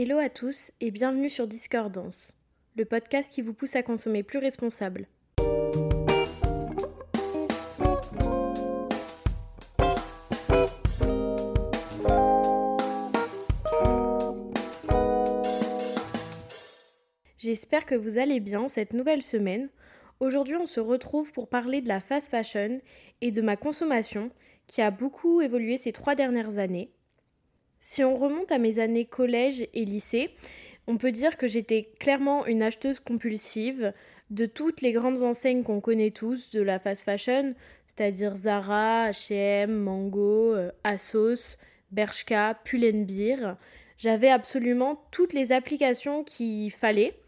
Hello à tous et bienvenue sur Discordance, le podcast qui vous pousse à consommer plus responsable. J'espère que vous allez bien cette nouvelle semaine. Aujourd'hui, on se retrouve pour parler de la fast fashion et de ma consommation qui a beaucoup évolué ces trois dernières années. Si on remonte à mes années collège et lycée, on peut dire que j'étais clairement une acheteuse compulsive de toutes les grandes enseignes qu'on connaît tous de la fast fashion, c'est-à-dire Zara, H&M, Mango, euh, Asos, Bershka, Pull&Bear. J'avais absolument toutes les applications qu'il fallait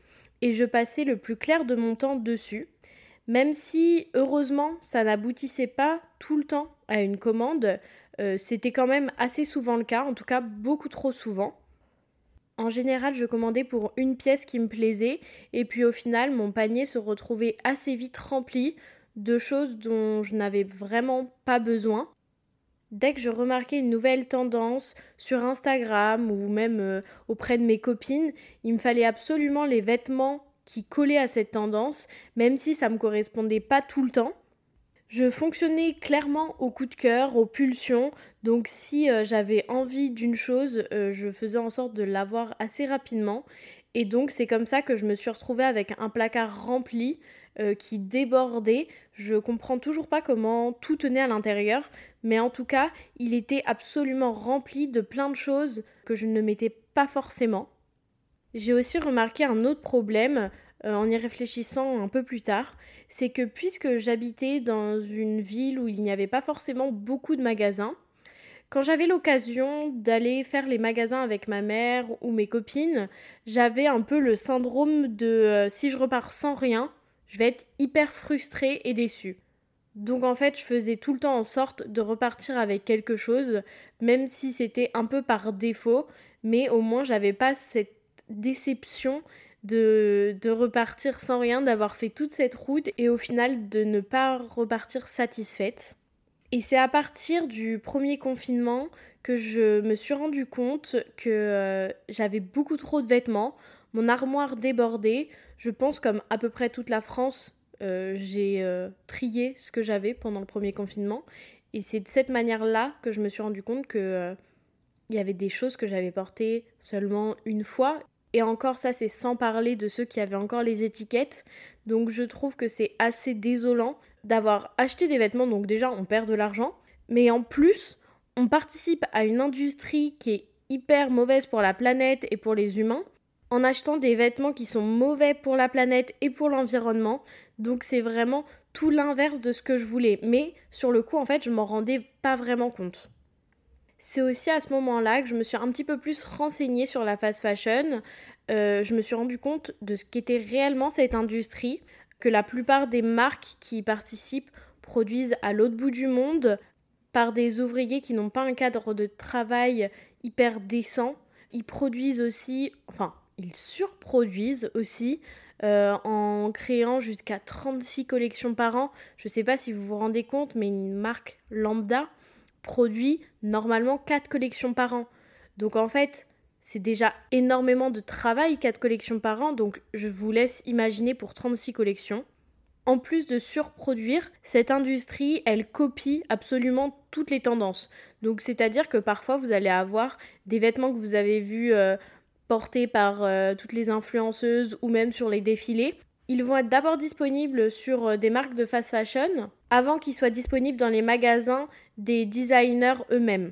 et je passais le plus clair de mon temps dessus. Même si, heureusement, ça n'aboutissait pas tout le temps à une commande, euh, c'était quand même assez souvent le cas, en tout cas beaucoup trop souvent. En général, je commandais pour une pièce qui me plaisait, et puis au final, mon panier se retrouvait assez vite rempli de choses dont je n'avais vraiment pas besoin. Dès que je remarquais une nouvelle tendance sur Instagram ou même euh, auprès de mes copines, il me fallait absolument les vêtements qui collait à cette tendance, même si ça ne me correspondait pas tout le temps. Je fonctionnais clairement au coup de cœur, aux pulsions, donc si euh, j'avais envie d'une chose, euh, je faisais en sorte de l'avoir assez rapidement. Et donc c'est comme ça que je me suis retrouvée avec un placard rempli euh, qui débordait. Je comprends toujours pas comment tout tenait à l'intérieur, mais en tout cas, il était absolument rempli de plein de choses que je ne mettais pas forcément. J'ai aussi remarqué un autre problème euh, en y réfléchissant un peu plus tard, c'est que puisque j'habitais dans une ville où il n'y avait pas forcément beaucoup de magasins, quand j'avais l'occasion d'aller faire les magasins avec ma mère ou mes copines, j'avais un peu le syndrome de euh, si je repars sans rien, je vais être hyper frustrée et déçue. Donc en fait, je faisais tout le temps en sorte de repartir avec quelque chose, même si c'était un peu par défaut, mais au moins j'avais pas cette déception de, de repartir sans rien, d'avoir fait toute cette route et au final de ne pas repartir satisfaite. Et c'est à partir du premier confinement que je me suis rendu compte que euh, j'avais beaucoup trop de vêtements, mon armoire débordait. Je pense comme à peu près toute la France, euh, j'ai euh, trié ce que j'avais pendant le premier confinement. Et c'est de cette manière-là que je me suis rendu compte que il y avait des choses que j'avais portées seulement une fois et encore, ça, c'est sans parler de ceux qui avaient encore les étiquettes. Donc, je trouve que c'est assez désolant d'avoir acheté des vêtements. Donc, déjà, on perd de l'argent. Mais en plus, on participe à une industrie qui est hyper mauvaise pour la planète et pour les humains en achetant des vêtements qui sont mauvais pour la planète et pour l'environnement. Donc, c'est vraiment tout l'inverse de ce que je voulais. Mais sur le coup, en fait, je m'en rendais pas vraiment compte. C'est aussi à ce moment-là que je me suis un petit peu plus renseignée sur la fast fashion. Euh, je me suis rendu compte de ce qu'était réellement cette industrie, que la plupart des marques qui y participent produisent à l'autre bout du monde par des ouvriers qui n'ont pas un cadre de travail hyper décent. Ils produisent aussi, enfin, ils surproduisent aussi euh, en créant jusqu'à 36 collections par an. Je ne sais pas si vous vous rendez compte, mais une marque lambda produit normalement 4 collections par an. Donc en fait, c'est déjà énormément de travail, 4 collections par an, donc je vous laisse imaginer pour 36 collections. En plus de surproduire, cette industrie, elle copie absolument toutes les tendances. Donc c'est-à-dire que parfois vous allez avoir des vêtements que vous avez vus euh, portés par euh, toutes les influenceuses ou même sur les défilés. Ils vont être d'abord disponibles sur euh, des marques de fast fashion avant qu'ils soient disponibles dans les magasins des designers eux-mêmes.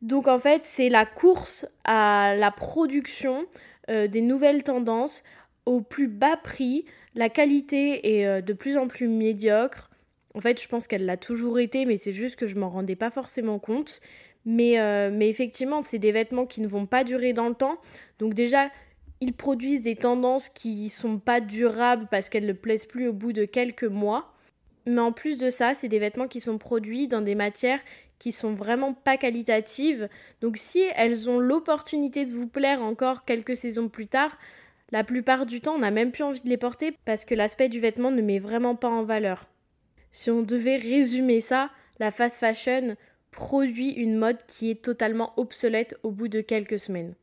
Donc en fait, c'est la course à la production euh, des nouvelles tendances au plus bas prix. La qualité est euh, de plus en plus médiocre. En fait, je pense qu'elle l'a toujours été, mais c'est juste que je m'en rendais pas forcément compte. Mais, mais effectivement, c'est des vêtements qui ne vont pas durer dans le temps. Donc déjà, ils produisent des tendances qui sont pas durables parce qu'elles ne plaisent plus au bout de quelques mois. Mais en plus de ça, c'est des vêtements qui sont produits dans des matières qui sont vraiment pas qualitatives. Donc si elles ont l'opportunité de vous plaire encore quelques saisons plus tard, la plupart du temps, on n'a même plus envie de les porter parce que l'aspect du vêtement ne met vraiment pas en valeur. Si on devait résumer ça, la fast fashion produit une mode qui est totalement obsolète au bout de quelques semaines.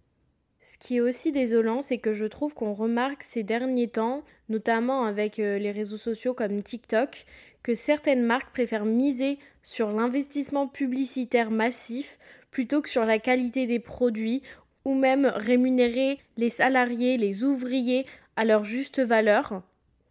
Ce qui est aussi désolant, c'est que je trouve qu'on remarque ces derniers temps, notamment avec euh, les réseaux sociaux comme TikTok, que certaines marques préfèrent miser sur l'investissement publicitaire massif plutôt que sur la qualité des produits ou même rémunérer les salariés, les ouvriers à leur juste valeur.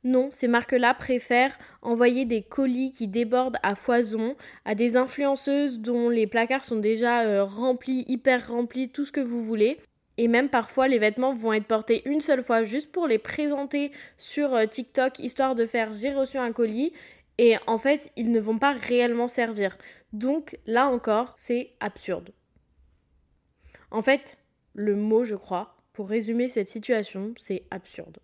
Non, ces marques-là préfèrent envoyer des colis qui débordent à foison à des influenceuses dont les placards sont déjà euh, remplis, hyper remplis, tout ce que vous voulez. Et même parfois, les vêtements vont être portés une seule fois juste pour les présenter sur euh, TikTok, histoire de faire j'ai reçu un colis. Et en fait, ils ne vont pas réellement servir. Donc là encore, c'est absurde. En fait, le mot, je crois, pour résumer cette situation, c'est absurde.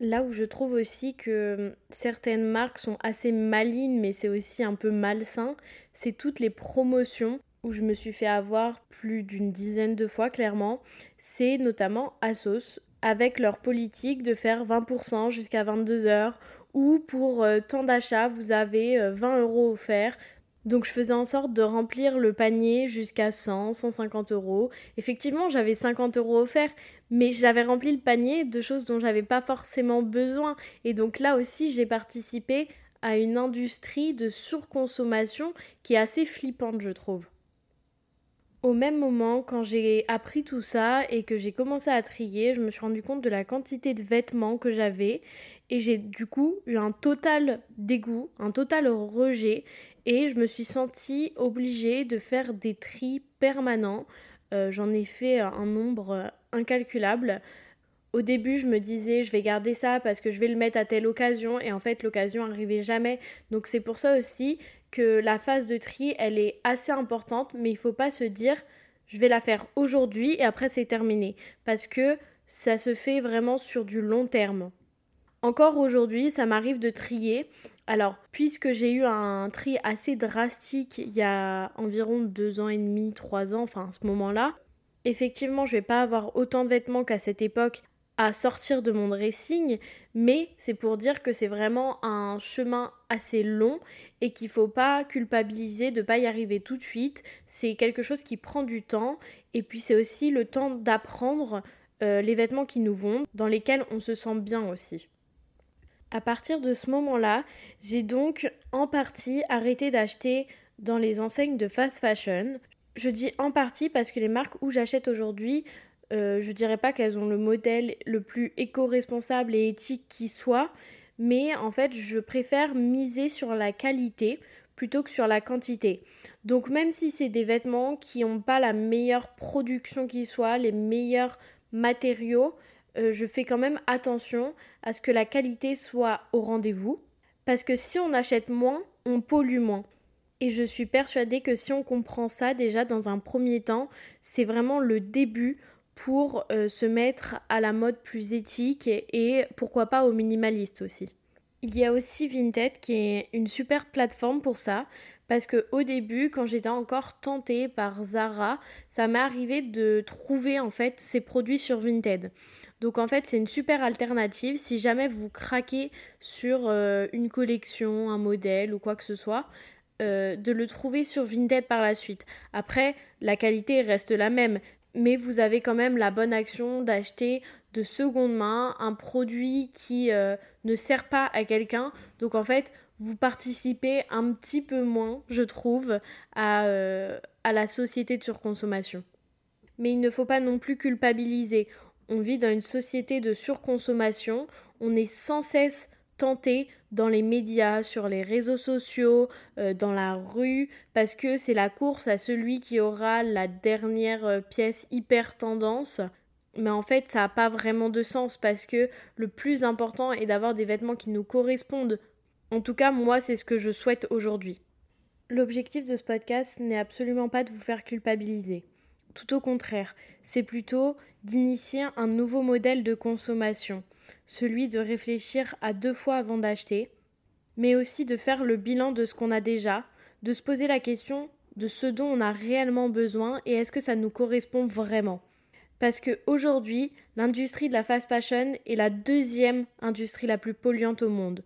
Là où je trouve aussi que hum, certaines marques sont assez malignes, mais c'est aussi un peu malsain, c'est toutes les promotions où je me suis fait avoir plus d'une dizaine de fois clairement. C'est notamment Asos avec leur politique de faire 20% jusqu'à 22 heures ou pour euh, tant d'achats vous avez 20 euh, euros offerts donc je faisais en sorte de remplir le panier jusqu'à 100, 150 euros. Effectivement, j'avais 50 euros offerts, mais j'avais rempli le panier de choses dont j'avais pas forcément besoin. Et donc là aussi, j'ai participé à une industrie de surconsommation qui est assez flippante, je trouve. Au même moment, quand j'ai appris tout ça et que j'ai commencé à trier, je me suis rendu compte de la quantité de vêtements que j'avais et j'ai du coup eu un total dégoût, un total rejet et je me suis sentie obligée de faire des tris permanents. Euh, j'en ai fait un nombre incalculable. Au début, je me disais, je vais garder ça parce que je vais le mettre à telle occasion, et en fait, l'occasion n'arrivait jamais. Donc, c'est pour ça aussi la phase de tri, elle est assez importante, mais il faut pas se dire, je vais la faire aujourd'hui et après, c'est terminé. Parce que ça se fait vraiment sur du long terme. Encore aujourd'hui, ça m'arrive de trier. Alors, puisque j'ai eu un tri assez drastique il y a environ deux ans et demi, trois ans, enfin à ce moment-là, effectivement, je vais pas avoir autant de vêtements qu'à cette époque à sortir de mon dressing, mais c'est pour dire que c'est vraiment un chemin assez long et qu'il faut pas culpabiliser de pas y arriver tout de suite. C'est quelque chose qui prend du temps et puis c'est aussi le temps d'apprendre euh, les vêtements qui nous vont, dans lesquels on se sent bien aussi. À partir de ce moment-là, j'ai donc en partie arrêté d'acheter dans les enseignes de fast fashion. Je dis en partie parce que les marques où j'achète aujourd'hui, euh, je dirais pas qu'elles ont le modèle le plus éco-responsable et éthique qui soit, mais en fait, je préfère miser sur la qualité plutôt que sur la quantité. Donc même si c'est des vêtements qui n'ont pas la meilleure production qui soit, les meilleurs matériaux, euh, je fais quand même attention à ce que la qualité soit au rendez-vous. Parce que si on achète moins, on pollue moins. Et je suis persuadée que si on comprend ça déjà dans un premier temps, c'est vraiment le début pour euh, se mettre à la mode plus éthique et, pourquoi pas au minimaliste aussi. Il y a aussi Vinted qui est une super plateforme pour ça parce que au début quand j'étais encore tentée par Zara, ça m'est arrivé de trouver en fait ces produits sur Vinted. Donc en fait, c'est une super alternative si jamais vous craquez sur euh, une collection, un modèle ou quoi que ce soit. Euh, de le trouver sur Vinted par la suite. Après, la qualité reste la même, mais vous avez quand même la bonne action d'acheter de seconde main un produit qui euh, ne sert pas à quelqu'un. Donc en fait, vous participez un petit peu moins, je trouve, à, à la société de surconsommation. Mais il ne faut pas non plus culpabiliser. On vit dans une société de surconsommation. On est sans cesse tenté dans les médias, sur les réseaux sociaux, euh, dans la rue, parce que c'est la course à celui qui aura la dernière euh, pièce hyper tendance. Mais en fait, ça n'a pas vraiment de sens parce que le plus important est d'avoir des vêtements qui nous correspondent. En tout cas, moi, c'est ce que je souhaite aujourd'hui. L'objectif de ce podcast n'est absolument pas de vous faire culpabiliser. Tout au contraire, c'est plutôt d'initier un nouveau modèle de consommation, celui de réfléchir à deux fois avant d'acheter, mais aussi de faire le bilan de ce qu'on a déjà, de se poser la question de ce dont on a réellement besoin et est-ce que ça nous correspond vraiment. Parce qu'aujourd'hui, l'industrie de la fast fashion est la deuxième industrie la plus polluante au monde.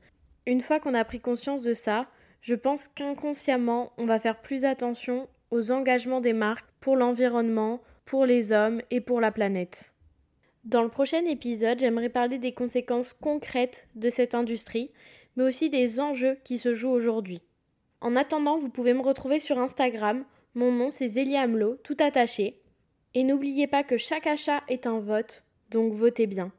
Une fois qu'on a pris conscience de ça, je pense qu'inconsciemment, on va faire plus attention aux engagements des marques pour l'environnement, pour les hommes et pour la planète. Dans le prochain épisode, j'aimerais parler des conséquences concrètes de cette industrie, mais aussi des enjeux qui se jouent aujourd'hui. En attendant, vous pouvez me retrouver sur Instagram. Mon nom c'est Zélia Hamelot, tout attaché. Et n'oubliez pas que chaque achat est un vote, donc votez bien.